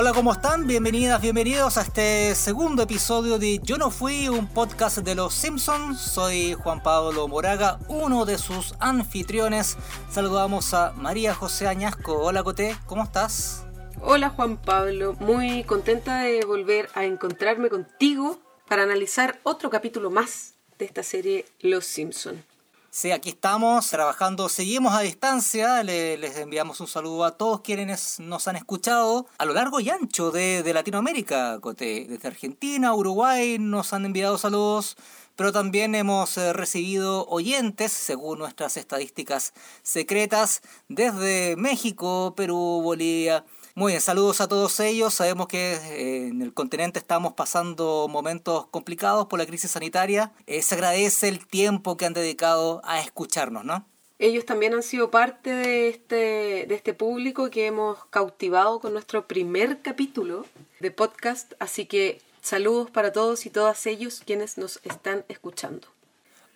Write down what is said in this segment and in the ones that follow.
Hola, ¿cómo están? Bienvenidas, bienvenidos a este segundo episodio de Yo no fui, un podcast de los Simpsons. Soy Juan Pablo Moraga, uno de sus anfitriones. Saludamos a María José Añasco. Hola, Coté, ¿cómo estás? Hola, Juan Pablo. Muy contenta de volver a encontrarme contigo para analizar otro capítulo más de esta serie Los Simpsons. Sí, aquí estamos trabajando, seguimos a distancia, les enviamos un saludo a todos quienes nos han escuchado a lo largo y ancho de, Latinoamérica, desde Argentina, Uruguay nos han enviado saludos, pero también hemos eh, recibido oyentes, según nuestras estadísticas secretas, desde México, Perú, Bolivia, muy bien, saludos a todos ellos. Sabemos que eh, en el continente estamos pasando momentos complicados por la crisis sanitaria. Eh, se agradece el tiempo que han dedicado a escucharnos, ¿no? Ellos también han sido parte de este, de este público que hemos cautivado con nuestro primer capítulo de podcast. Así que saludos para todos y todas ellos quienes nos están escuchando.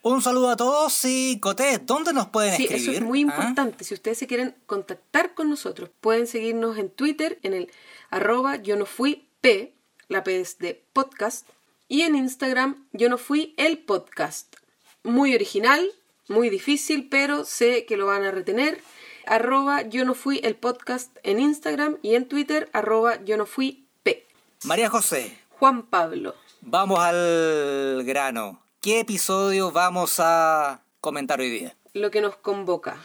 Un saludo a todos y Coté, ¿dónde nos pueden escribir? Sí, eso es muy ¿Ah? importante. Si ustedes se quieren contactar con nosotros, pueden seguirnos en Twitter en el arroba yo no fui P, la P es de podcast, y en Instagram yo no fui el podcast. Muy original, muy difícil, pero sé que lo van a retener. Arroba yo no fui el podcast en Instagram y en Twitter arroba yo no fui P. María José. Juan Pablo. Vamos al grano. ¿Qué episodio vamos a comentar hoy día? Lo que nos convoca.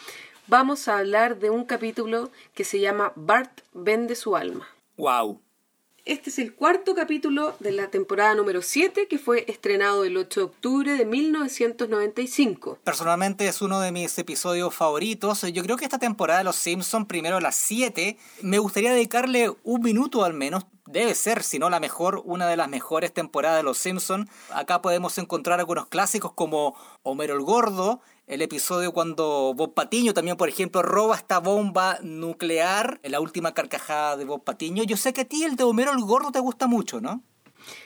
Vamos a hablar de un capítulo que se llama Bart vende su alma. ¡Wow! Este es el cuarto capítulo de la temporada número 7 que fue estrenado el 8 de octubre de 1995. Personalmente es uno de mis episodios favoritos. Yo creo que esta temporada de Los Simpsons, primero las 7, me gustaría dedicarle un minuto al menos debe ser, si no la mejor, una de las mejores temporadas de Los Simpsons. Acá podemos encontrar algunos clásicos como Homero el Gordo, el episodio cuando Bob Patiño también, por ejemplo, roba esta bomba nuclear, la última carcajada de Bob Patiño. Yo sé que a ti el de Homero el Gordo te gusta mucho, ¿no?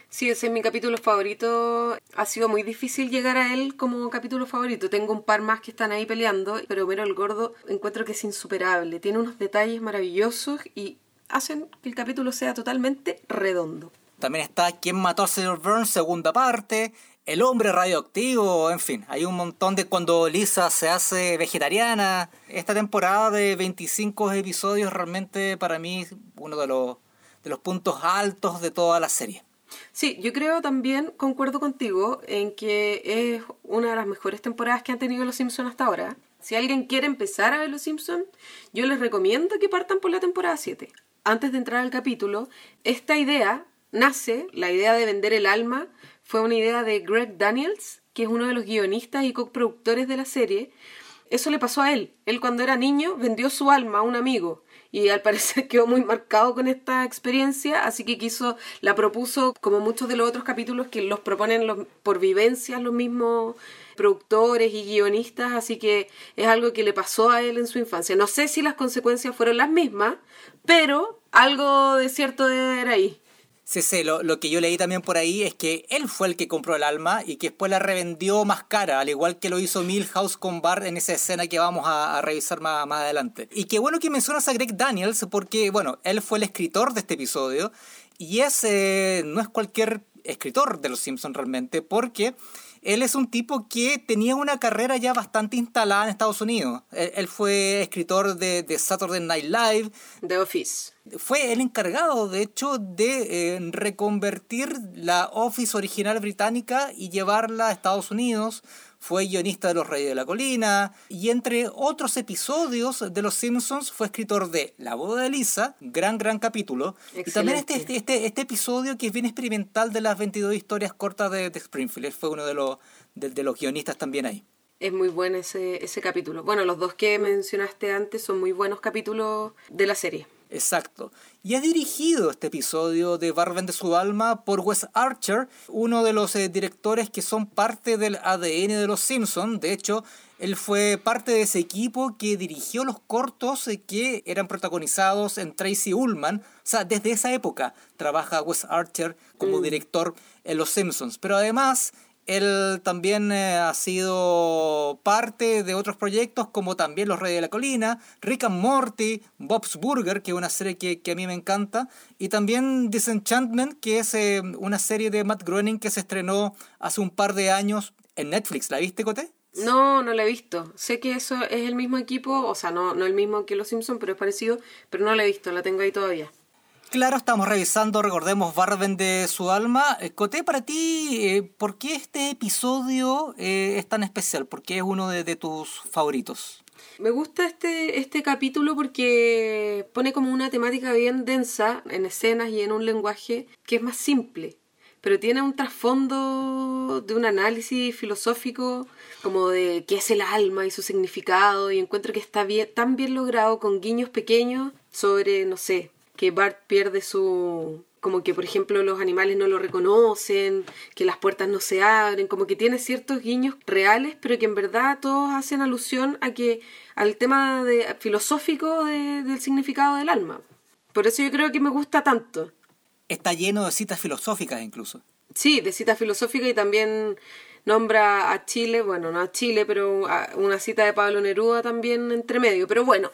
Sí, ese es mi capítulo favorito. Ha sido muy difícil llegar a él como capítulo favorito. Tengo un par más que están ahí peleando, pero Homero el Gordo encuentro que es insuperable. Tiene unos detalles maravillosos y hacen que el capítulo sea totalmente redondo. También está ¿Quién mató al señor Burns? segunda parte, El hombre radioactivo, en fin, hay un montón de cuando Lisa se hace vegetariana. Esta temporada de 25 episodios realmente para mí uno de los, de los puntos altos de toda la serie. Sí, yo creo también, concuerdo contigo, en que es una de las mejores temporadas que han tenido los Simpsons hasta ahora. Si alguien quiere empezar a ver los Simpsons, yo les recomiendo que partan por la temporada 7 antes de entrar al capítulo, esta idea nace, la idea de vender el alma, fue una idea de Greg Daniels, que es uno de los guionistas y coproductores de la serie. Eso le pasó a él. Él cuando era niño vendió su alma a un amigo y al parecer quedó muy marcado con esta experiencia, así que quiso, la propuso como muchos de los otros capítulos que los proponen por vivencias los mismos productores y guionistas, así que es algo que le pasó a él en su infancia. No sé si las consecuencias fueron las mismas, pero algo de cierto era ahí. Sí, sí, lo, que yo leí también por ahí es que él fue el que compró el alma y que después la revendió más cara, al igual que lo hizo Milhouse con Bart en esa escena que vamos a, revisar más, más, adelante. Y qué bueno que mencionas a Greg Daniels, porque, bueno, él fue el escritor de este episodio y ese no es cualquier escritor de Los Simpsons realmente, porque él es un tipo que tenía una carrera ya bastante instalada en Estados Unidos. Él, fue escritor de, de, Saturday Night Live. The Office. Fue el encargado, de hecho, de eh, reconvertir la Office original británica y llevarla a Estados Unidos fue guionista de Los Reyes de la Colina y entre otros episodios de Los Simpsons fue escritor de La boda de Lisa, gran, gran capítulo. Y también este, este, este, este, episodio que es bien experimental de las 22 historias cortas de, Springfield. fue uno de los, de, los guionistas también ahí. Es muy bueno ese, ese capítulo. Bueno, los dos que mencionaste antes son muy buenos capítulos de la serie. Exacto. Y ha dirigido este episodio de Barben de su alma por Wes Archer, uno de los eh, directores que son parte del ADN de los Simpsons. De hecho, él fue parte de ese equipo que dirigió los cortos eh, que eran protagonizados en Tracy Ullman. O sea, desde esa época trabaja Wes Archer como mm. director en Los Simpsons. Pero además Él también eh, ha sido parte de otros proyectos como también Los Reyes de la Colina, Rick and Morty, Bob's Burger, que es una serie que, a mí me encanta, y también Disenchantment, que es eh, una serie de Matt Groening que se estrenó hace un par de años en Netflix. ¿La viste, Cote? No, no la he visto. Sé que eso es el mismo equipo, o sea, no, no el mismo que Los Simpsons, pero es parecido, pero no la he visto, la tengo ahí todavía. Claro, estamos revisando, recordemos, Barben de su alma. Eh, Coté, para ti, eh, ¿por qué este episodio eh, es tan especial? ¿Por qué es uno de, tus favoritos? Me gusta este, este capítulo porque pone como una temática bien densa en escenas y en un lenguaje que es más simple, pero tiene un trasfondo de un análisis filosófico como de qué es el alma y su significado y encuentro que está tan bien logrado con guiños pequeños sobre, no sé, que Bart pierde su como que por ejemplo los animales no lo reconocen, que las puertas no se abren, como que tiene ciertos guiños reales, pero que en verdad todos hacen alusión a que al tema de, filosófico del significado del alma. Por eso yo creo que me gusta tanto. Está lleno de citas filosóficas incluso. Sí, de citas filosóficas y también nombra a Chile, bueno, no a Chile, pero una cita de Pablo Neruda también entre medio, pero bueno,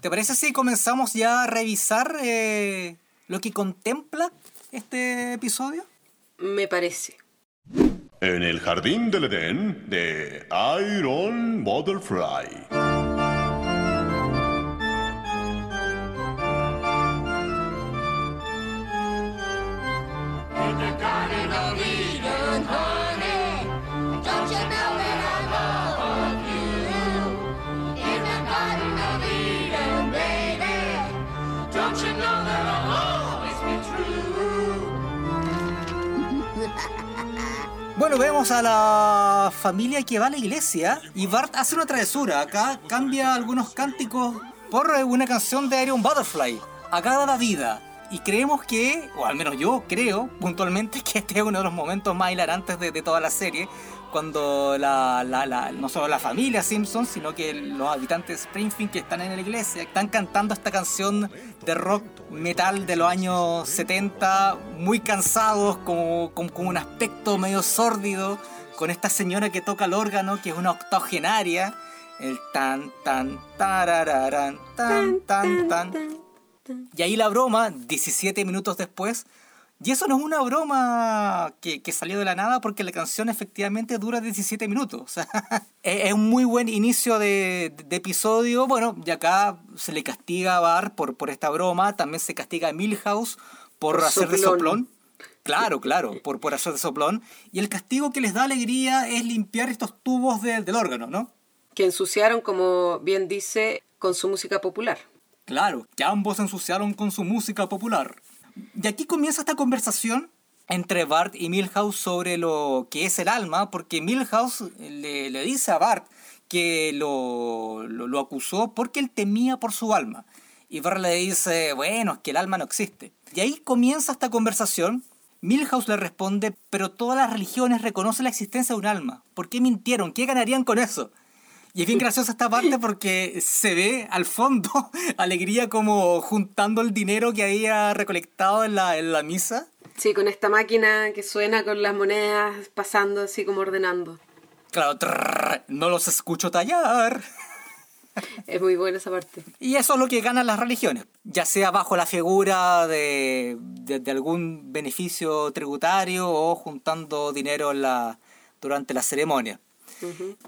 ¿Te parece si comenzamos ya a revisar eh, lo que contempla este episodio? Me parece. En el jardín del Edén de Iron Butterfly. Bueno, vemos a la familia que va a la iglesia y Bart hace una travesura. Acá cambia algunos cánticos por una canción de Iron Butterfly. Acá da la vida. Y creemos que, o al menos yo creo puntualmente, que este es uno de los momentos más hilarantes de, de toda la serie, cuando la, la, no solo la familia Simpson, sino que los habitantes de Springfield que están en la iglesia están cantando esta canción de rock metal de los años 70, muy cansados, como, con, un aspecto medio sórdido, con esta señora que toca el órgano, que es una octogenaria, el tan, tan, tarararán, tan, tan, tan. Y ahí la broma, 17 minutos después, y eso no es una broma que, salió de la nada porque la canción efectivamente dura 17 minutos. O sea, es un muy buen inicio de, episodio. Bueno, y acá se le castiga a Bar por, por esta broma. También se castiga a Milhouse por, hacer de soplón. Claro, claro, por, por hacer de soplón. Y el castigo que les da alegría es limpiar estos tubos del órgano, ¿no? Que ensuciaron, como bien dice, con su música popular. Claro, que ambos ensuciaron con su música popular. Y aquí comienza esta conversación entre Bart y Milhouse sobre lo que es el alma, porque Milhouse le, le dice a Bart que lo, lo, acusó porque él temía por su alma. Y Bart le dice, bueno, es que el alma no existe. Y ahí comienza esta conversación. Milhouse le responde, pero todas las religiones reconocen la existencia de un alma. ¿Por qué mintieron? ¿Qué ganarían con eso? Y es bien graciosa esta parte porque se ve al fondo alegría como juntando el dinero que había recolectado en la, en la misa. Sí, con esta máquina que suena con las monedas pasando así como ordenando. Claro, no los escucho tallar. Es muy buena esa parte. Y eso es lo que ganan las religiones, ya sea bajo la figura de, de, algún beneficio tributario o juntando dinero en la, durante la ceremonia.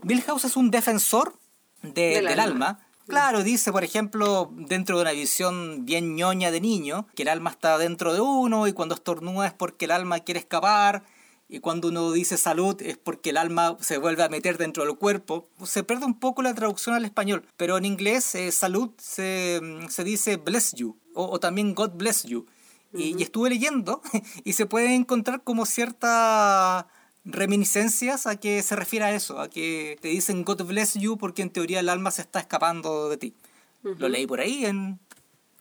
Bill House es un defensor del, alma. Claro, dice, por ejemplo, dentro de una visión bien ñoña de niño, que el alma está dentro de uno y cuando estornuda es porque el alma quiere escapar y cuando uno dice salud es porque el alma se vuelve a meter dentro del cuerpo. Se pierde un poco la traducción al español, pero en inglés eh, salud se, dice bless you o, también God bless you. y, estuve leyendo y se puede encontrar como cierta reminiscencias a que se refiere a eso, a que te dicen God bless you porque en teoría el alma se está escapando de ti. Lo leí por ahí en,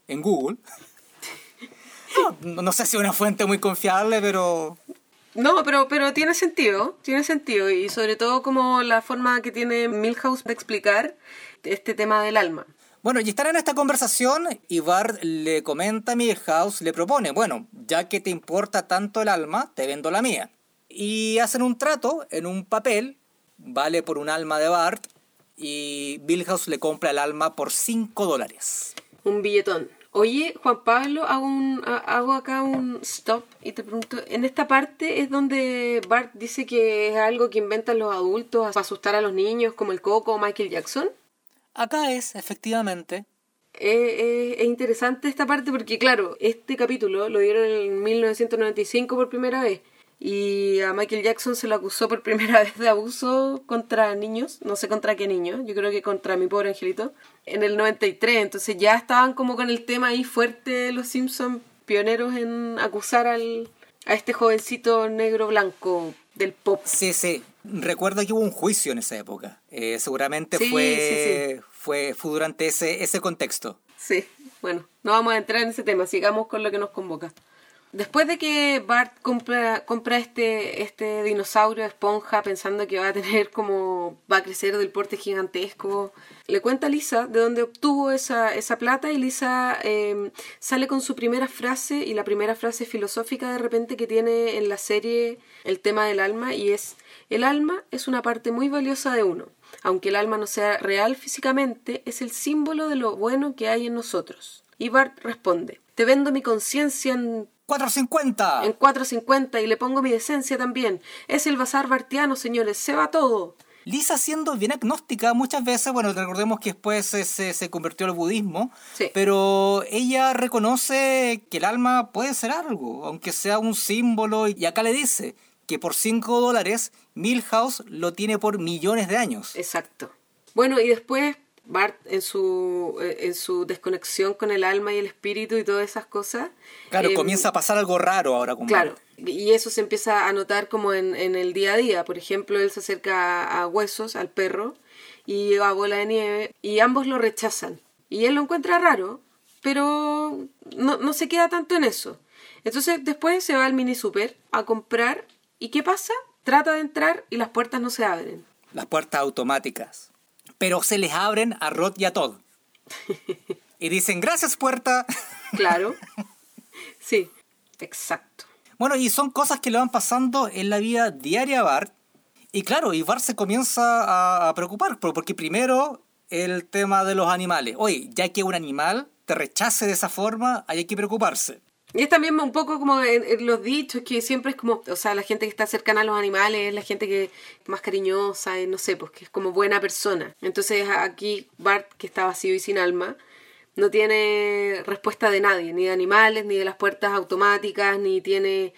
en Google. No, sé si es una fuente muy confiable, pero... No, pero, pero tiene sentido, tiene sentido, y sobre todo como la forma que tiene Milhouse de explicar este tema del alma. Bueno, y están en esta conversación y Bart le comenta a Milhouse, le propone, bueno, ya que te importa tanto el alma, te vendo la mía. Y hacen un trato en un papel, vale por un alma de Bart, y Milhouse le compra el alma por 5 dólares. Un billetón. Oye, Juan Pablo, hago, un, ha- hago acá un stop y te pregunto, en esta parte es donde Bart dice que es algo que inventan los adultos para asustar a los niños, como el Coco o Michael Jackson. Acá es, efectivamente. Eh, eh, es interesante esta parte porque, claro, este capítulo lo dieron en 1995 por primera vez y a Michael Jackson se lo acusó por primera vez de abuso contra niños, no sé contra qué niños, yo creo que contra mi pobre angelito, en el 93, entonces ya estaban como con el tema ahí fuerte los Simpsons, pioneros en acusar al, a este jovencito negro blanco del pop. Sí, sí. Recuerdo que hubo un juicio en esa época. Eh, seguramente Sí, fue, Fue, fue durante ese, ese contexto. Sí, bueno, no vamos a entrar en ese tema, sigamos con lo que nos convoca. Después de que Bart compra, compra este, este dinosaurio esponja pensando que va a tener como, va a crecer del porte gigantesco, le cuenta a Lisa de dónde obtuvo esa, esa plata y Lisa eh, sale con su primera frase y la primera frase filosófica de repente que tiene en la serie el tema del alma y es, el alma es una parte muy valiosa de uno. Aunque el alma no sea real físicamente, es el símbolo de lo bueno que hay en nosotros. Y Bart responde, te vendo mi conciencia en ¡450! en 4.50 y le pongo mi decencia también. Es el bazar bartiano, señores, se va todo. Lisa siendo bien agnóstica muchas veces, bueno, recordemos que después se, se, se convirtió al budismo, Sí. pero ella reconoce que el alma puede ser algo, aunque sea un símbolo, y acá le dice que por 5 dólares Milhouse lo tiene por millones de años. Exacto. Bueno, y después Bart en su, eh, en su desconexión con el alma y el espíritu y todas esas cosas. Claro, eh, comienza a pasar algo raro ahora con Claro, Bart. y eso se empieza a notar como en, en el día a día. Por ejemplo, él se acerca a, a Huesos, al perro, y a Bola de Nieve, y ambos lo rechazan. Y él lo encuentra raro, pero no, no se queda tanto en eso. Entonces después se va al mini super a comprar, ¿y qué pasa? Trata de entrar y las puertas no se abren. Las puertas automáticas. Pero se les abren a Rod y a Todd. Y dicen, gracias puerta. Claro. sí, exacto. Bueno, y son cosas que le van pasando en la vida diaria a Bart. Y claro, y Bart se comienza a, preocupar, por- porque primero el tema de los animales. Oye, ya que un animal te rechace de esa forma, hay que preocuparse. Y es también un poco como en, en los dichos, que siempre es como, o sea, la gente que está cercana a los animales es la gente que es más cariñosa, y no sé, pues que es como buena persona. Entonces aquí Bart, que está vacío y sin alma, no tiene respuesta de nadie, ni de animales, ni de las puertas automáticas, ni tiene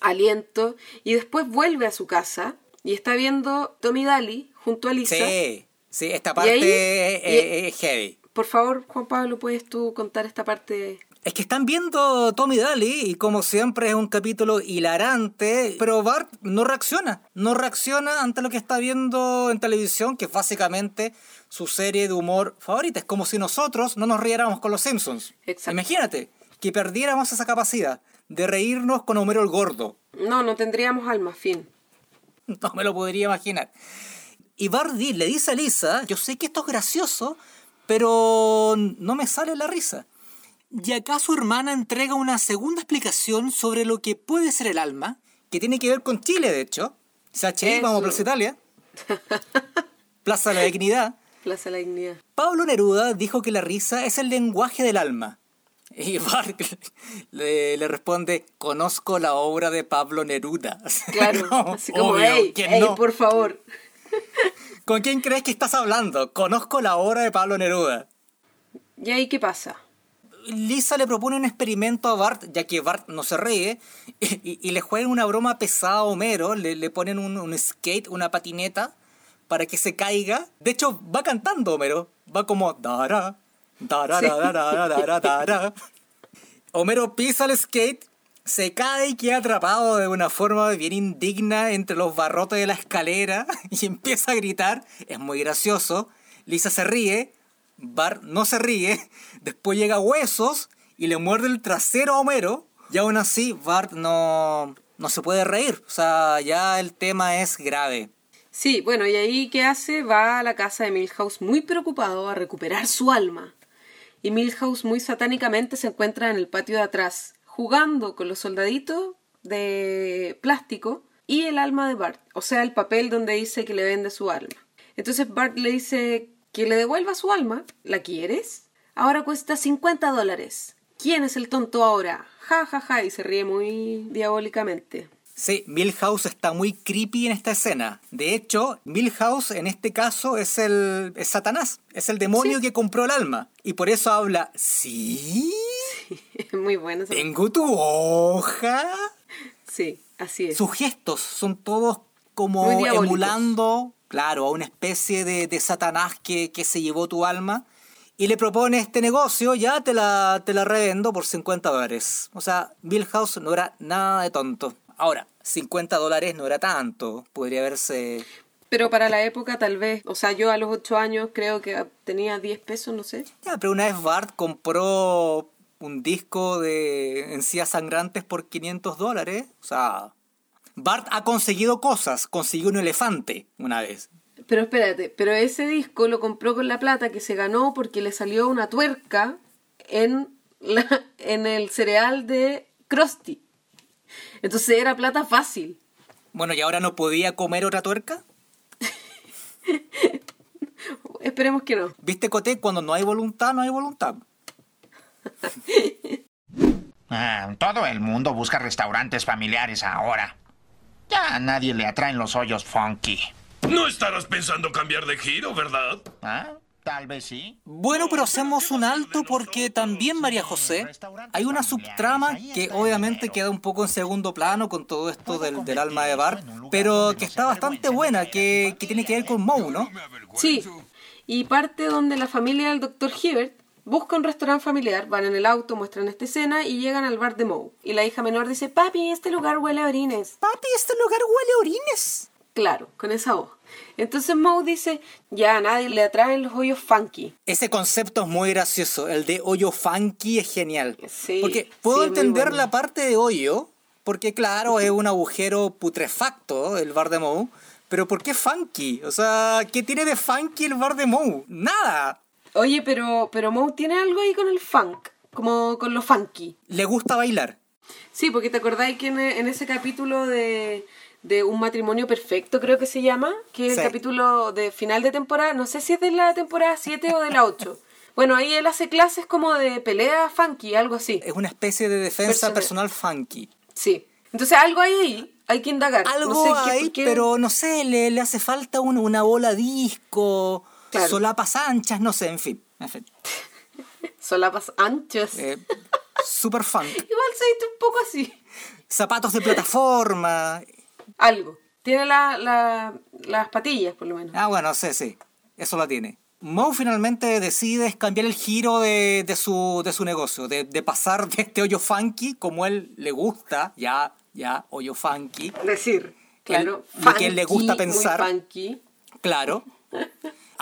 aliento. Y después vuelve a su casa y está viendo Tommy Daly junto a Lisa. Sí, sí, esta parte ahí- es- y- es- es heavy. Por favor, Juan Pablo, ¿puedes tú contar esta parte? Es que están viendo Tommy Daly y como siempre es un capítulo hilarante, pero Bart no reacciona, no reacciona ante lo que está viendo en televisión, que es básicamente su serie de humor favorita. Es como si nosotros no nos riéramos con los Simpsons. Exacto. Imagínate que perdiéramos esa capacidad de reírnos con Homero el Gordo. No, no tendríamos alma, fin. No me lo podría imaginar. Y Bart le dice a Lisa, yo sé que esto es gracioso, pero no me sale la risa. Y acá su hermana entrega una segunda explicación sobre lo que puede ser el alma, que tiene que ver con Chile, de hecho. CHI, vamos a. Plaza Italia. Plaza de la Dignidad. Plaza de la Dignidad. Pablo Neruda dijo que la risa es el lenguaje del alma. Y Bart le, le responde, conozco la obra de Pablo Neruda. Claro, No, así como, obvio, hey, ¿quién hey, no? por favor. ¿Con quién crees que estás hablando? Conozco la obra de Pablo Neruda. ¿Y ahí qué pasa? Lisa le propone un experimento a Bart, ya que Bart no se ríe, y, y le juegan una broma pesada a Homero, le, le ponen un, un skate, una patineta, para que se caiga. De hecho, va cantando Homero, va como... Dara, dara, Sí. dara, dara, dara, dara. Homero pisa el skate, se cae y queda atrapado de una forma bien indigna entre los barrotes de la escalera y empieza a gritar. Es muy gracioso. Lisa se ríe, Bart no se ríe, después llega Huesos y le muerde el trasero a Homero y aún así Bart no, no se puede reír. O sea, ya el tema es grave. Sí, bueno, y ahí qué hace? Va a la casa de Milhouse muy preocupado a recuperar su alma. Y Milhouse muy satánicamente se encuentra en el patio de atrás, jugando con los soldaditos de plástico y el alma de Bart, o sea, el papel donde dice que le vende su alma. Entonces Bart le dice que le devuelva su alma. ¿La quieres? Ahora cuesta 50 dólares. ¿Quién es el tonto ahora? Ja, ja, ja, y se ríe muy diabólicamente. Sí, Milhouse está muy creepy en esta escena. De hecho, Milhouse en este caso es el es Satanás, es el demonio que compró el alma. Y por eso habla, ¿sí? muy bueno. eso. ¿Tengo tu hoja? Sí, así es. Sus gestos son todos como emulando, claro, a una especie de, de Satanás que, que se llevó tu alma. Y le propone este negocio, ya te la, te la revendo por 50 dólares. O sea, Milhouse no era nada de tonto. Ahora, 50 dólares no era tanto. Podría haberse... Pero para la época tal vez, o sea, yo a los 8 años creo que tenía 10 pesos, no sé. Ya, pero una vez Bart compró un disco de encías sangrantes por 500 dólares. O sea, Bart ha conseguido cosas. Consiguió un elefante una vez. Pero espérate, pero ese disco lo compró con la plata que se ganó porque le salió una tuerca en, la, en el cereal de Krusty. Entonces era plata fácil. Bueno, ¿y ahora no podía comer otra tuerca? Esperemos que no. ¿Viste, Coté? Cuando no hay voluntad, no hay voluntad. Ah, todo el mundo busca restaurantes familiares ahora. Ya a nadie le atraen los hoyos funky. No estarás pensando cambiar de giro, ¿verdad? ¿Ah? Tal vez sí. Bueno, pero hacemos un alto porque también, María José, hay una subtrama que obviamente queda un poco en segundo plano con todo esto del, del alma de Bart, pero que está bastante buena, que, que tiene que ver con Moe, ¿no? Sí, y parte donde la familia del Dr. Hibbert busca un restaurante familiar, van en el auto, muestran esta escena y llegan al bar de Moe. Y la hija menor dice, papi, este lugar huele a orines. Papi, este lugar huele a orines. Claro, con esa voz. Entonces Moe dice, ya a nadie le atraen los hoyos funky. Ese concepto es muy gracioso, el de hoyo funky es genial. Sí, porque puedo sí, entender bueno. la parte de hoyo, porque claro, es un agujero putrefacto el bar de Moe, pero ¿por qué funky? O sea, ¿qué tiene de funky el bar de Moe? Nada. Oye, pero, pero Moe tiene algo ahí con el funk, como con lo funky. Le gusta bailar. Sí, porque te acordáis que en, en ese capítulo de, de Un matrimonio perfecto, creo que se llama, que es Sí. el capítulo de final de temporada, no sé si es de la temporada 7 o de la 8. Bueno, ahí él hace clases como de pelea funky, algo así. Es una especie de defensa Personal. personal funky. Sí. Entonces algo hay ahí, hay que indagar. Algo no sé hay, qué- pero no sé, le, le hace falta una, una bola disco, Claro. solapas anchas, no sé, en fin. En fin. Solapas anchas. Eh, super funk. Igual se viste un poco así. Zapatos de plataforma. Algo. Tiene la, la- las patillas, por lo menos. Ah, bueno, sí, sí. Eso lo tiene. Moe finalmente decide cambiar el giro de, de su, de su negocio, de, de pasar de este hoyo funky, como él le gusta, ya, ya, hoyo funky, Decir, claro. El- lo que a él le funky, gusta muy pensar. funky. claro,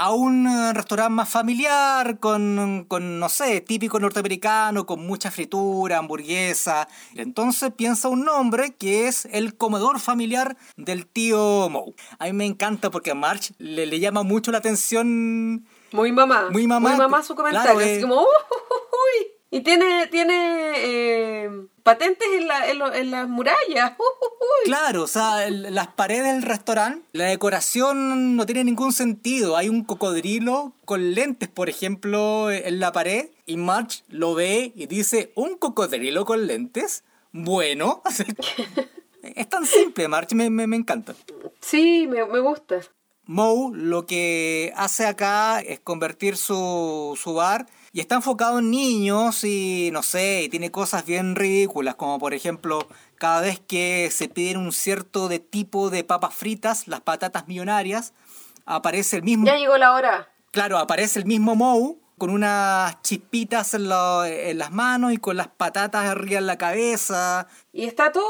a un eh, restaurante más familiar, con, con, no sé, típico norteamericano, con mucha fritura, hamburguesa. Entonces piensa un nombre que es el comedor familiar del tío Moe. A mí me encanta porque a March le, le llama mucho la atención Muy mamá. Muy mamá, su claro, comentario. eh. Así como, "Uh, uh, uh, uy". Y tiene, tiene eh, patentes en, la, en, lo- en las murallas. Uy. Claro, o sea, el- las paredes del restaurante, la decoración no tiene ningún sentido. Hay un cocodrilo con lentes, por ejemplo, en la pared, y March lo ve y dice, ¿un cocodrilo con lentes? Bueno, es tan simple, March, me, me, me encanta. Sí, me, me gusta. Moe lo que hace acá es convertir su, su bar y está enfocado en niños y no sé, y tiene cosas bien ridículas, como por ejemplo, cada vez que se piden un cierto de tipo de papas fritas, las patatas millonarias, aparece el mismo, Ya llegó la hora. claro, aparece el mismo Moe con unas chispitas en, la- en las manos y con las patatas arriba en la cabeza. Y está todo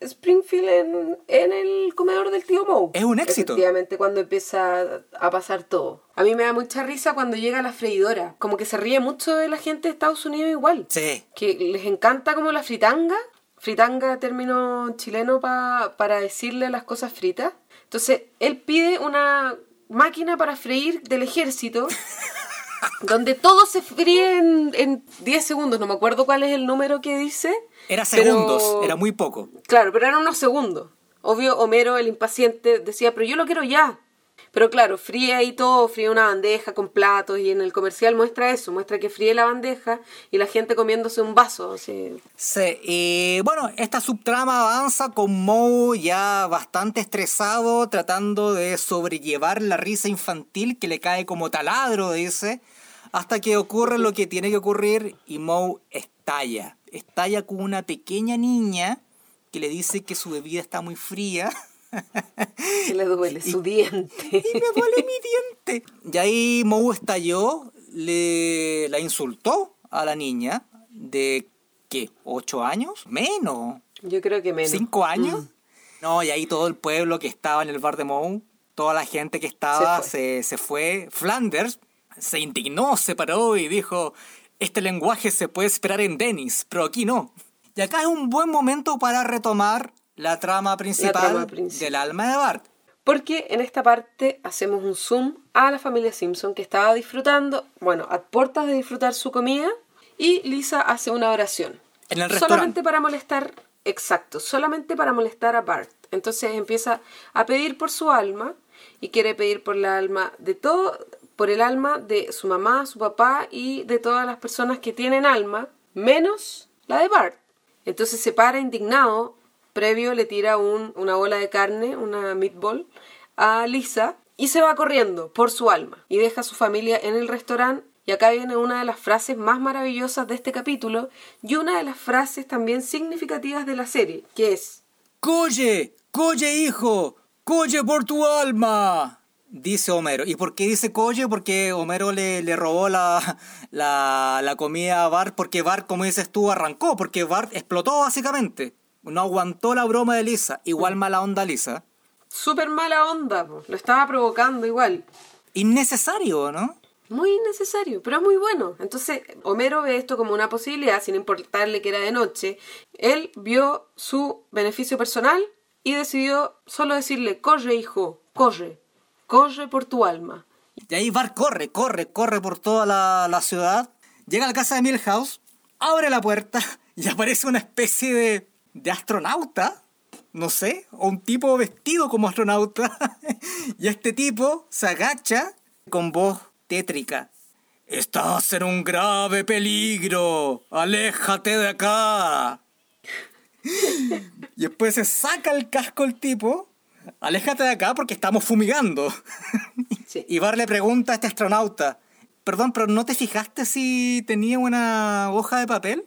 Springfield en, en el comedor del tío Moe. Es un éxito. Efectivamente, cuando empieza a pasar todo. A mí me da mucha risa cuando llega la freidora. Como que se ríe mucho de la gente de Estados Unidos igual. Sí, Que les encanta como la fritanga. Fritanga, término chileno pa- para decirle las cosas fritas. Entonces, él pide una máquina para freír del ejército. donde todo se fríe en, en 10 segundos. No me acuerdo cuál es el número que dice. era pero- segundos, era muy poco. Claro, pero eran unos segundos. Obvio, Homero, el impaciente, decía, pero yo lo quiero ya. Pero claro, fríe ahí todo, fríe una bandeja con platos y en el comercial muestra eso, muestra que fríe la bandeja y la gente comiéndose un vaso. Sí, y bueno, esta subtrama avanza con Moe ya bastante estresado, tratando de sobrellevar la risa infantil que le cae como taladro, dice, hasta que ocurre lo que tiene que ocurrir y Moe estalla. Estalla con una pequeña niña que le dice que su bebida está muy fría. Que le duele su diente. y me duele mi diente. Y ahí Moe estalló, le la insultó a la niña de ¿qué? ¿Ocho años? Menos. Yo creo que menos. ¿Cinco años? No, y ahí todo el pueblo que estaba en el bar de Moe, toda la gente que estaba Se se, se fue. Flanders se indignó, se paró y dijo, este lenguaje se puede esperar en Dennis, pero aquí no. Y acá es un buen momento para retomar la trama principal, trama del alma de Bart. Porque en esta parte hacemos un zoom a la familia Simpson que estaba disfrutando, bueno, a puertas de disfrutar su comida, y Lisa hace una oración. En el Solamente para molestar, exacto, solamente para molestar a Bart. Entonces empieza a pedir por su alma y quiere pedir por la alma de todo, por el alma de su mamá, su papá y de todas las personas que tienen alma, menos la de Bart. Entonces se para indignado, previo le tira un- una bola de carne, una meatball, a Lisa y se va corriendo por su alma y deja a su familia en el restaurante. Y acá viene una de las frases más maravillosas de este capítulo y una de las frases también significativas de la serie, que es Coye, coye hijo, coye por tu alma, dice Homero. ¿Y por qué dice coye? Porque Homero le, le robó la, la, la comida a Bart porque Bart, como dices tú, arrancó, porque Bart explotó básicamente. No aguantó la broma de Lisa, igual mala onda Lisa. súper mala onda, po. lo estaba provocando igual. Innecesario, ¿no? Muy innecesario, pero es muy bueno. Entonces, Homero ve esto como una posibilidad, sin importarle que era de noche. Él vio su beneficio personal y decidió solo decirle, corre, hijo, corre, corre por tu alma. Y ahí Bart corre, corre, corre por toda la, la ciudad. Llega a la casa de Milhouse, abre la puerta y aparece una especie de, de astronauta. No sé, o un tipo vestido como astronauta. y este tipo se agacha con voz tétrica. Estás en un grave peligro. Aléjate de acá. y después se saca el casco el tipo. Aléjate de acá porque estamos fumigando. Sí. Y Bar le pregunta a este astronauta, perdón, pero ¿no te fijaste si tenía una hoja de papel?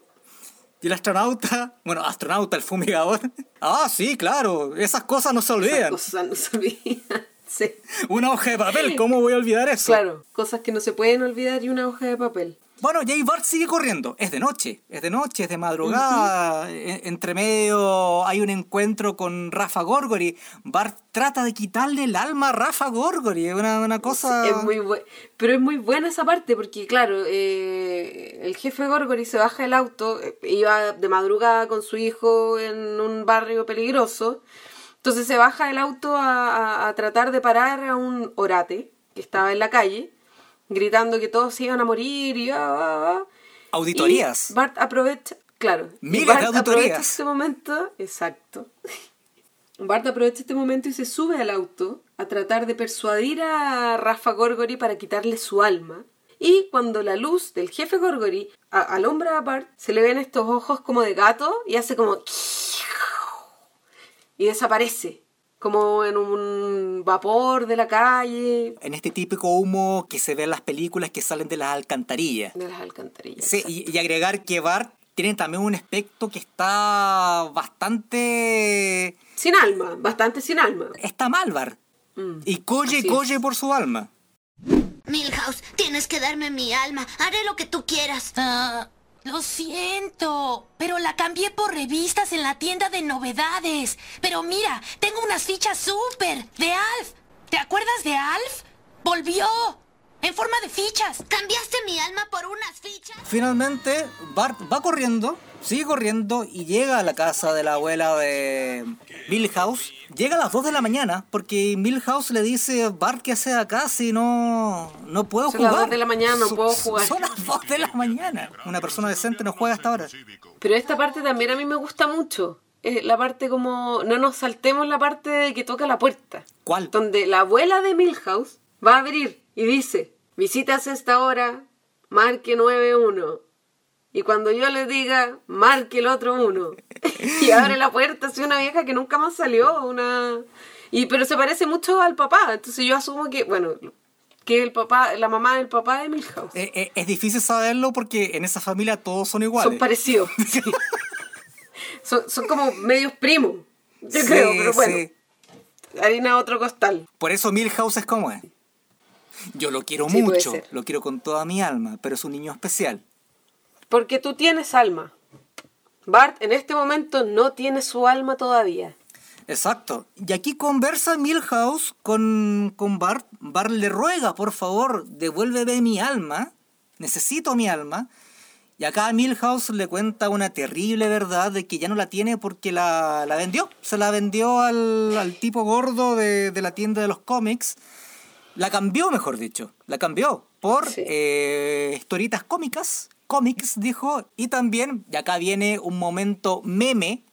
Y el astronauta, bueno, astronauta, el fumigador, ah, sí, claro, esas cosas no se Esas olvidan. cosas no se olvidan. Sí, Una hoja de papel, ¿cómo voy a olvidar eso? claro, cosas que no se pueden olvidar y una hoja de papel. Bueno, ahí Bart sigue corriendo. Es de noche, es de noche, es de madrugada. En- Entre medio hay un encuentro con Rafa Gorgori. Bart trata de quitarle el alma a Rafa Gorgori. Es una, una cosa... Es muy Pero es muy buena esa parte porque, claro, eh, el jefe Gorgory se baja del auto, eh, iba de madrugada con su hijo en un barrio peligroso. Entonces se baja del auto a, a- a tratar de parar a un orate que estaba en la calle, gritando que todos se iban a morir y ah, ah, ah. Auditorías. Y Bart aprovecha, claro, Miles de Bart auditorías. aprovecha este momento, exacto. Bart aprovecha este momento y se sube al auto a tratar de persuadir a Rafa Gorgory para quitarle su alma. Y cuando la luz del jefe Gorgory a- alumbra a Bart, se le ven estos ojos como de gato y hace como... Y desaparece, como en un vapor de la calle, En este típico humo que se ve en las películas que salen de las alcantarillas. de las alcantarillas. Sí, y, y agregar que Bart tiene también un aspecto que está bastante... Sin alma, bastante sin alma. Está mal, Bart. Mm, Y coye, coye por su alma. Milhouse, tienes que darme mi alma. Haré lo que tú quieras. Ah, lo siento, pero la cambié por revistas en la tienda de novedades. Pero mira, tengo unas fichas súper de Alf. ¿Te acuerdas de Alf? Volvió en forma de fichas. ¿Cambiaste mi alma por unas fichas? Finalmente, Bart va corriendo, sigue corriendo y llega a la casa de la abuela de Milhouse. Llega a las 2 de la mañana porque Milhouse le dice, Bart, ¿qué haces acá si no, no puedo Son las jugar? 2 de la mañana, no Son- puedo jugar. Son las 2 de la mañana. Una persona decente no juega hasta ahora. Pero esta parte también a mí me gusta mucho. eh, la parte como... No nos saltemos la parte de que toca la puerta. ¿Cuál? Donde la abuela de Milhouse va a abrir y dice, visitas esta hora, marque 91. Y cuando yo le diga, marque el otro uno. y abre la puerta, así una vieja que nunca más salió, una... Y, pero se parece mucho al papá, entonces yo asumo que, bueno, que el papá, la mamá del papá de Milhouse. Eh, eh, es difícil saberlo porque en esa familia todos son iguales. Son parecidos. sí. son, son como medios primos, yo Sí, creo, pero bueno. sí. Harina otro costal. Por eso Milhouse es como es. Yo lo quiero Sí, mucho, lo quiero con toda mi alma, pero es un niño especial. Porque tú tienes alma. Bart en este momento no tiene su alma todavía. Exacto. Y aquí conversa Milhouse con, con Bart. Bart le ruega, por favor, devuélveme mi alma. Necesito mi alma. Y acá Milhouse le cuenta una terrible verdad de que ya no la tiene porque la, la vendió. Se la vendió al, al tipo gordo de, de la tienda de los cómics. La cambió, mejor dicho. La cambió por Sí. eh, historietas cómicas. Cómics, dijo. Y también, y acá viene un momento meme.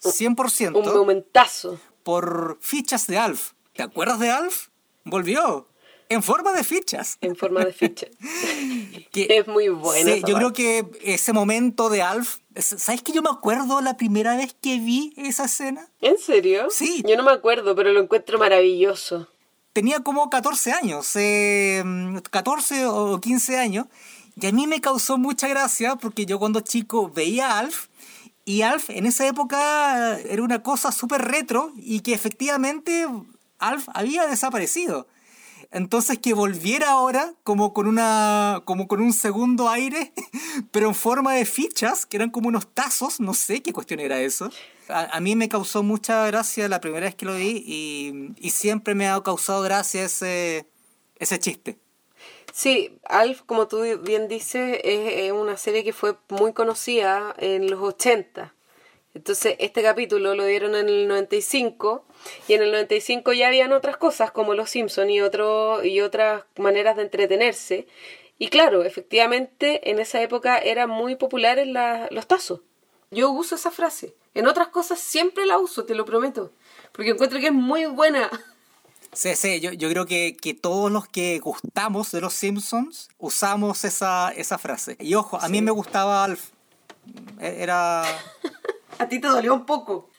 100% Un momentazo. por fichas de Alf. ¿Te acuerdas de Alf? Volvió. En forma de fichas. en forma de ficha. Que- Es muy buena Sí, yo creo que ese momento de Alf. es- ¿Sabes que yo me acuerdo la primera vez que vi esa escena? ¿En serio? Sí. Yo no me acuerdo, pero lo encuentro maravilloso. Tenía como 14 años, eh, 14 o 15 años. Y a mí me causó mucha gracia porque yo cuando chico veía a Alf. Y Alf en esa época era una cosa súper retro y que efectivamente Alf había desaparecido. Entonces que volviera ahora como con una como con un segundo aire, pero en forma de fichas, que eran como unos tazos, no sé qué cuestión era eso. A, mí me causó mucha gracia la primera vez que lo vi y, y siempre me ha causado gracia ese, ese chiste. Sí, Alf, como tú bien dices, es, es una serie que fue muy conocida en los 80. Entonces, este capítulo lo dieron en el 95 y en el 95 ya habían otras cosas como Los Simpson y, otro, y otras maneras de entretenerse. Y claro, efectivamente, en esa época eran muy populares la- los tazos. Yo uso esa frase. En otras cosas siempre la uso, te lo prometo. Porque encuentro que es muy buena. Sí, sí, yo, yo creo que, que todos los que gustamos de los Simpsons usamos esa, esa frase. Y ojo, a mí me gustaba Alf. E- Era... A ti te dolió un poco.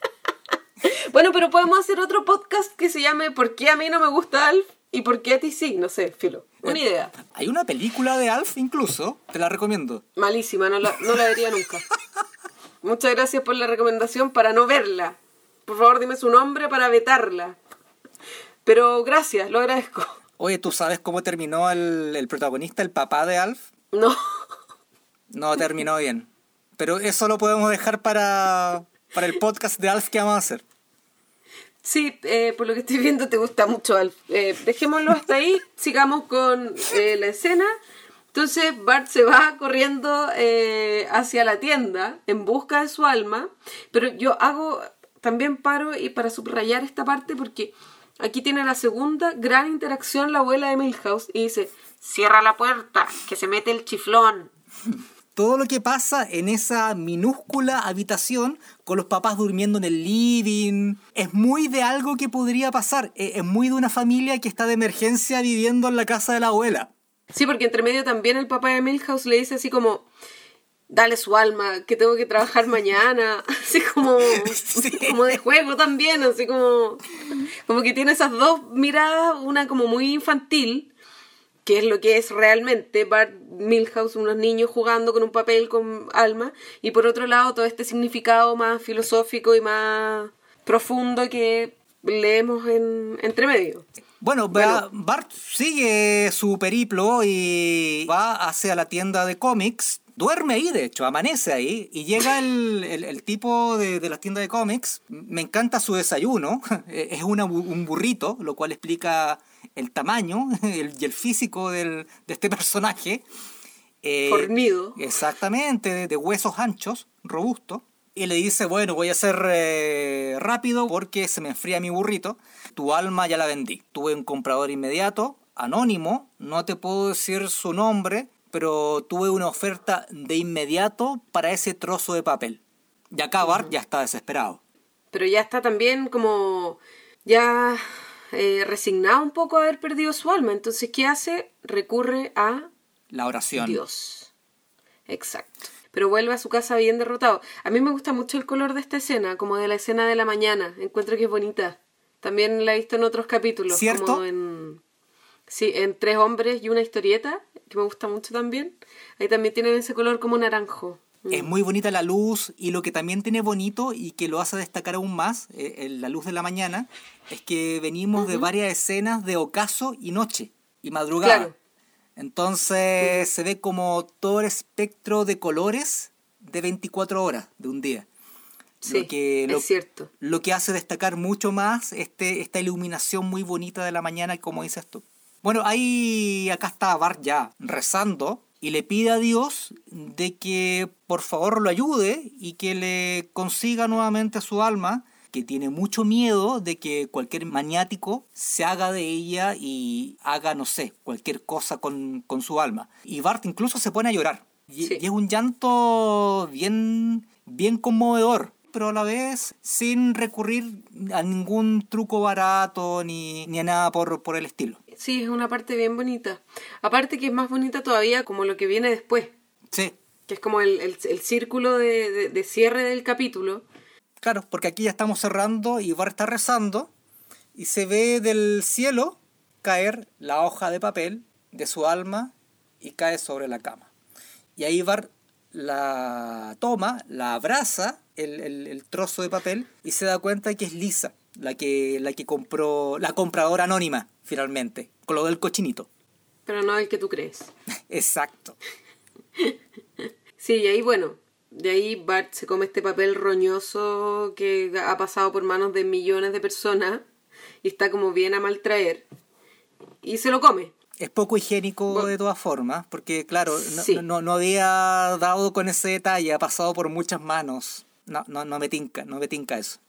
bueno, pero podemos hacer otro podcast que se llame ¿Por qué a mí no me gusta Alf? y por qué a ti sí? No sé, filo. Una idea. Hay una película de Alf incluso, te la recomiendo. Malísima, no la, no la vería nunca. Muchas gracias por la recomendación para no verla. Por favor, dime su nombre para vetarla. Pero gracias, lo agradezco. Oye, ¿tú sabes cómo terminó el, el protagonista, el papá de Alf? No. No terminó bien. Pero eso lo podemos dejar para, para el podcast de Alf que vamos a hacer. Sí, eh, por lo que estoy viendo te gusta mucho Alf. Eh, dejémoslo hasta ahí, sigamos con eh, la escena. Entonces Bart se va corriendo eh, hacia la tienda en busca de su alma, pero yo hago, también paro y para subrayar esta parte porque aquí tiene la segunda gran interacción la abuela de Milhouse y dice, cierra la puerta, que se mete el chiflón. Todo lo que pasa en esa minúscula habitación con los papás durmiendo en el living es muy de algo que podría pasar. Eh, Es muy de una familia que está de emergencia viviendo en la casa de la abuela. Sí, porque entre medio también el papá de Milhouse le dice así como, dale su alma, que tengo que trabajar mañana, así como, como de juego también, así como, como que tiene esas dos miradas, una como muy infantil, que es lo que es realmente Bart Milhouse, unos niños jugando con un papel con alma, y por otro lado todo este significado más filosófico y más profundo que leemos en entre medio. Bueno, Bart sigue su periplo y va hacia la tienda de cómics. Duerme ahí, de hecho, amanece ahí. Y llega el, el- el tipo de, de la tienda de cómics. Me encanta su desayuno. Es una un burrito, lo cual explica el tamaño el- y el físico del- de este personaje. Eh, Fornido. Exactamente, de, de huesos anchos, robusto. Y le dice, bueno, voy a ser eh, rápido porque se me enfría mi burrito. Tu alma ya la vendí. Tuve un comprador inmediato, anónimo, no te puedo decir su nombre, pero tuve una oferta de inmediato para ese trozo de papel. Y acá Bart ya está desesperado. pero ya está también como ya eh, resignado un poco a haber perdido su alma. Entonces, ¿qué hace? Recurre a La oración. Dios. Exacto. Pero vuelve a su casa bien derrotado. A mí me gusta mucho el color de esta escena, como de la escena de la mañana. Encuentro que es bonita. También la he visto en otros capítulos. ¿Cierto? Como en, sí, en Tres hombres y una historieta, que me gusta mucho también. Ahí también tienen ese color como naranjo. Es muy bonita la luz y lo que también tiene bonito y que lo hace destacar aún más, eh, en la luz de la mañana, es que venimos de varias escenas de ocaso y noche y madrugada. Claro. Entonces se ve como todo el espectro de colores de 24 horas de un día. Sí, lo que, es lo, cierto. lo que hace destacar mucho más este, esta iluminación muy bonita de la mañana, como dices tú. Bueno, ahí acá está Bart ya rezando y le pide a Dios de que por favor lo ayude y que le consiga nuevamente su alma, que tiene mucho miedo de que cualquier maniático se haga de ella y haga, no sé, cualquier cosa con, con su alma. Y Bart incluso se pone a llorar. Y, Sí. y es un llanto bien, bien conmovedor, pero a la vez sin recurrir a ningún truco barato ni, ni a nada por, por el estilo. Sí, es una parte bien bonita. Aparte que es más bonita todavía como lo que viene después, Sí, que es como el, el- el círculo de, de- de cierre del capítulo. claro, porque aquí ya estamos cerrando y Bart está rezando y se ve del cielo caer la hoja de papel de su alma y cae sobre la cama. Y ahí Bart la toma, la abraza, el, el- el trozo de papel, y se da cuenta que es Lisa, la que, la que compró, la compradora anónima, finalmente, con lo del cochinito. Pero no el que tú crees. Exacto. Sí, y ahí bueno, de ahí Bart se come este papel roñoso que ha pasado por manos de millones de personas y está como bien a maltraer. Y se lo come. Es poco higiénico Bueno. de todas formas, porque claro, no, Sí. no, no había dado con ese detalle, ha pasado por muchas manos. No, no, no me tinca, no me tinca eso.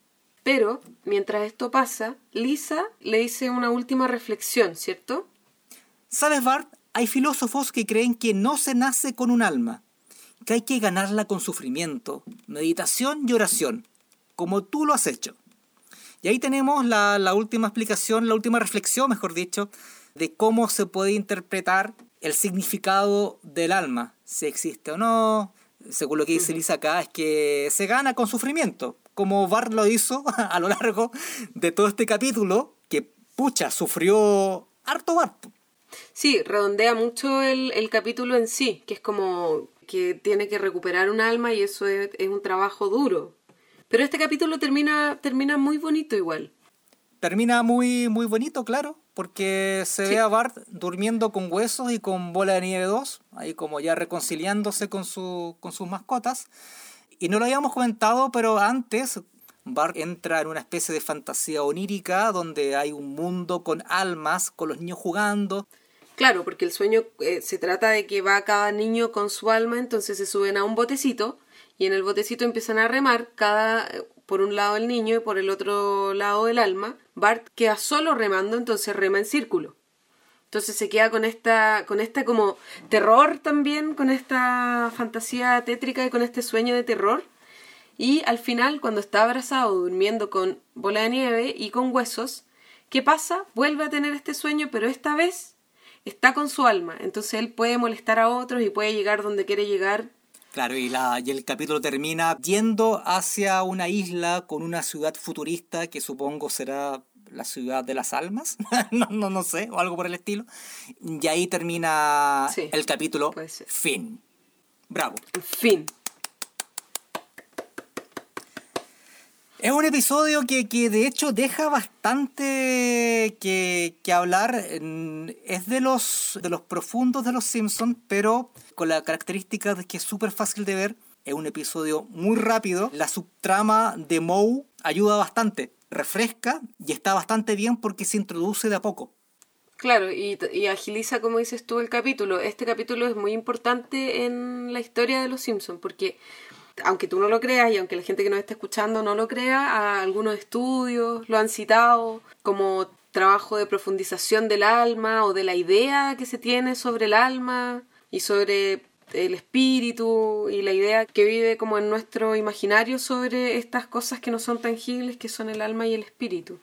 Pero, mientras esto pasa, Lisa le dice una última reflexión, ¿cierto? ¿Sabes, Bart? Hay filósofos que creen que no se nace con un alma, que hay que ganarla con sufrimiento, meditación y oración, como tú lo has hecho. Y ahí tenemos la, la última explicación, la última reflexión, mejor dicho, de cómo se puede interpretar el significado del alma, si existe o no. Según lo que dice Lisa acá, es que se gana con sufrimiento, como Bart lo hizo a lo largo de todo este capítulo, que pucha, sufrió harto Bart. Sí, redondea mucho el, el capítulo en sí, que es como que tiene que recuperar un alma y eso es, es un trabajo duro. Pero este capítulo termina, termina muy bonito igual. Termina muy, muy bonito, claro, porque se Sí. ve a Bart durmiendo con huesos y con Bola de Nieve 2, ahí como ya reconciliándose con, su, con sus mascotas. Y no lo habíamos comentado, pero antes Bart entra en una especie de fantasía onírica donde hay un mundo con almas, con los niños jugando. Claro, porque el sueño eh, se trata de que va cada niño con su alma, entonces se suben a un botecito y en el botecito empiezan a remar, cada eh, por un lado el niño y por el otro lado el alma. Bart queda solo remando, entonces rema en círculo. Entonces se queda con esta, con este como terror también, con esta fantasía tétrica y con este sueño de terror. Y al final, cuando está abrazado, durmiendo con bola de nieve y con huesos, ¿qué pasa? Vuelve a tener este sueño, pero esta vez está con su alma. Entonces él puede molestar a otros y puede llegar donde quiere llegar. Claro, y, la, y el capítulo termina yendo hacia una isla con una ciudad futurista que supongo será la ciudad de las almas, no, no, no sé, o algo por el estilo. Y ahí termina Sí, el capítulo fin. Bravo. Fin. Es un episodio que, que de hecho deja bastante que, que hablar. Es de los, de los profundos de los Simpsons, pero con la característica de que es súper fácil de ver. Es un episodio muy rápido. La subtrama de Moe ayuda bastante. Refresca y está bastante bien porque se introduce de a poco. Claro, y, agiliza, como dices tú, el capítulo. Este capítulo es muy importante en la historia de los Simpsons, porque aunque tú no lo creas y aunque la gente que nos está escuchando no lo crea, a algunos estudios lo han citado como trabajo de profundización del alma o de la idea que se tiene sobre el alma y sobre el espíritu y la idea que vive como en nuestro imaginario sobre estas cosas que no son tangibles, que son el alma y el espíritu.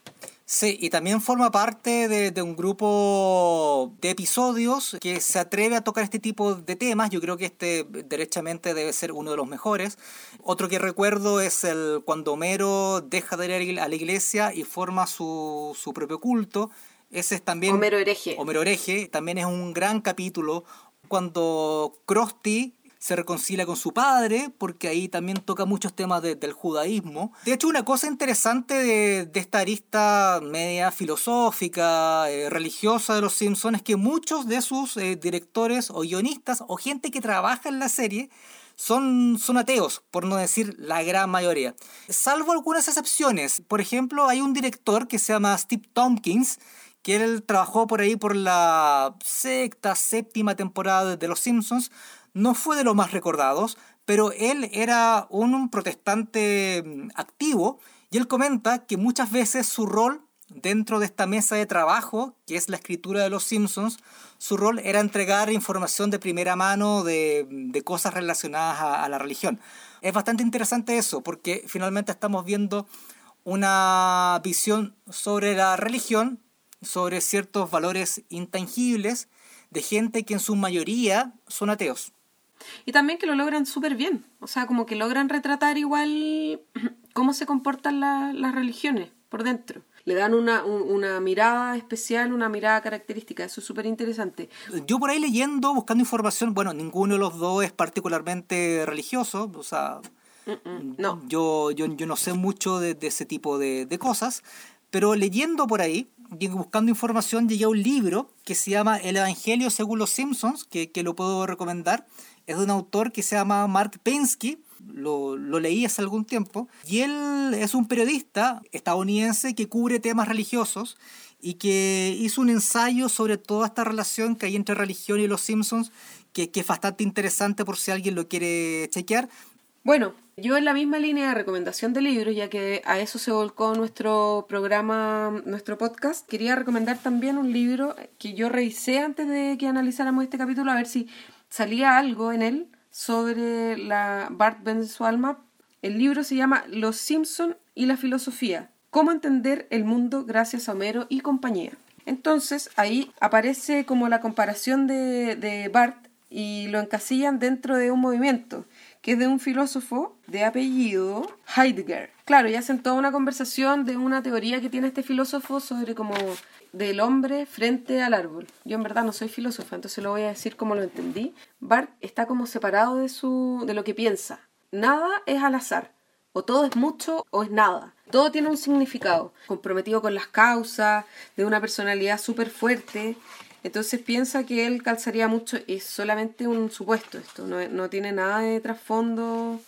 Sí, y también forma parte de, de, un grupo de episodios que se atreve a tocar este tipo de temas. Yo creo que este derechamente debe ser uno de los mejores. Otro que recuerdo es el cuando Homero deja de ir a la iglesia y forma su, su propio culto. Ese es también... Homero hereje. Homero hereje. También es un gran capítulo cuando Krusty se reconcilia con su padre, porque ahí también toca muchos temas de, del judaísmo. De hecho, una cosa interesante de, de esta arista media filosófica, eh, religiosa de Los Simpsons, es que muchos de sus eh, directores o guionistas o gente que trabaja en la serie son, son ateos, por no decir la gran mayoría. Salvo algunas excepciones. Por ejemplo, hay un director que se llama Steve Tompkins, que él trabajó por ahí por la sexta, séptima temporada de Los Simpsons, no fue de los más recordados, pero él era un protestante mm, activo y él comenta que muchas veces su rol dentro de esta mesa de trabajo, que es la escritura de los Simpsons, su rol era entregar información de primera mano de, de cosas relacionadas a, a, la religión. Es bastante interesante eso, porque finalmente estamos viendo una visión sobre la religión, sobre ciertos valores intangibles de gente que en su mayoría son ateos. Y también que lo logran súper bien. O sea, como que logran retratar igual cómo se comportan la, las religiones por dentro. Le dan una, un, una mirada especial, una mirada característica. Eso es súper interesante. Yo por ahí leyendo, buscando información, bueno, ninguno de los dos es particularmente religioso. O sea, Mm, mm, no. yo, yo, yo no sé mucho de, de ese tipo de, de cosas. Pero leyendo por ahí, buscando información, llegué a un libro que se llama El Evangelio según los Simpsons, que, que lo puedo recomendar es de un autor que se llama Mark Pensky, lo, lo, leí hace algún tiempo, y él es un periodista estadounidense que cubre temas religiosos y que hizo un ensayo sobre toda esta relación que hay entre religión y los Simpsons, que, que es bastante interesante por si alguien lo quiere chequear. Bueno, yo en la misma línea de recomendación de libros, ya que a eso se volcó nuestro programa, nuestro podcast, quería recomendar también un libro que yo revisé antes de que analizáramos este capítulo, a ver si salía algo en él sobre la Bart vende su alma. El libro se llama Los Simpson y la filosofía. Cómo entender el mundo gracias a Homero y compañía. Entonces ahí aparece como la comparación de, de Bart y lo encasillan dentro de un movimiento que es de un filósofo de apellido Heidegger. Claro, y hacen toda una conversación de una teoría que tiene este filósofo sobre como del hombre frente al árbol. Yo en verdad no soy filósofa, entonces lo voy a decir como lo entendí. Bart está como separado de su de lo que piensa. Nada es al azar. O todo es mucho o es nada. Todo tiene un significado, comprometido con las causas, de una personalidad súper fuerte. Entonces piensa que él calzaría mucho, es solamente un supuesto esto, no, no tiene nada de trasfondo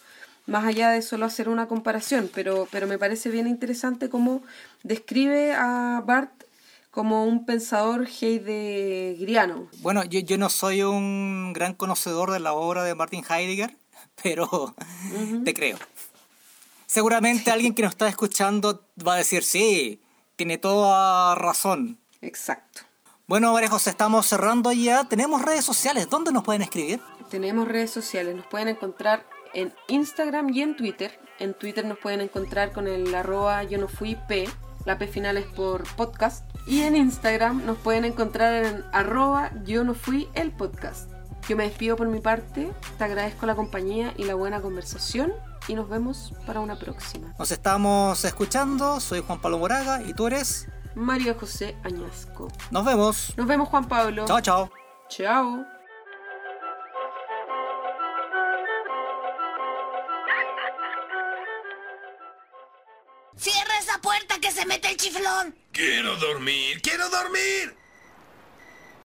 más allá de solo hacer una comparación, pero, pero me parece bien interesante cómo describe a Bart como un pensador heideggeriano. Bueno, yo, yo no soy un gran conocedor de la obra de Martin Heidegger, pero uh -huh. te creo. Seguramente alguien que nos está escuchando va a decir, sí, tiene toda razón. Exacto. Bueno, María José, estamos cerrando ya. Tenemos redes sociales. ¿Dónde nos pueden escribir? Tenemos redes sociales. Nos pueden encontrar en Instagram y en Twitter. En Twitter nos pueden encontrar con el arroba yo no fui P. La P final es por podcast. Y en Instagram nos pueden encontrar en arroba yo no fui el podcast. Yo me despido por mi parte. Te agradezco la compañía y la buena conversación. Y nos vemos para una próxima. Nos estamos escuchando. Soy Juan Pablo Moraga y tú eres... María José Añasco. Nos vemos. Nos vemos, Juan Pablo. Chao, chao. Chao. ¡Cierra esa puerta que se mete el chiflón! Quiero dormir, quiero dormir.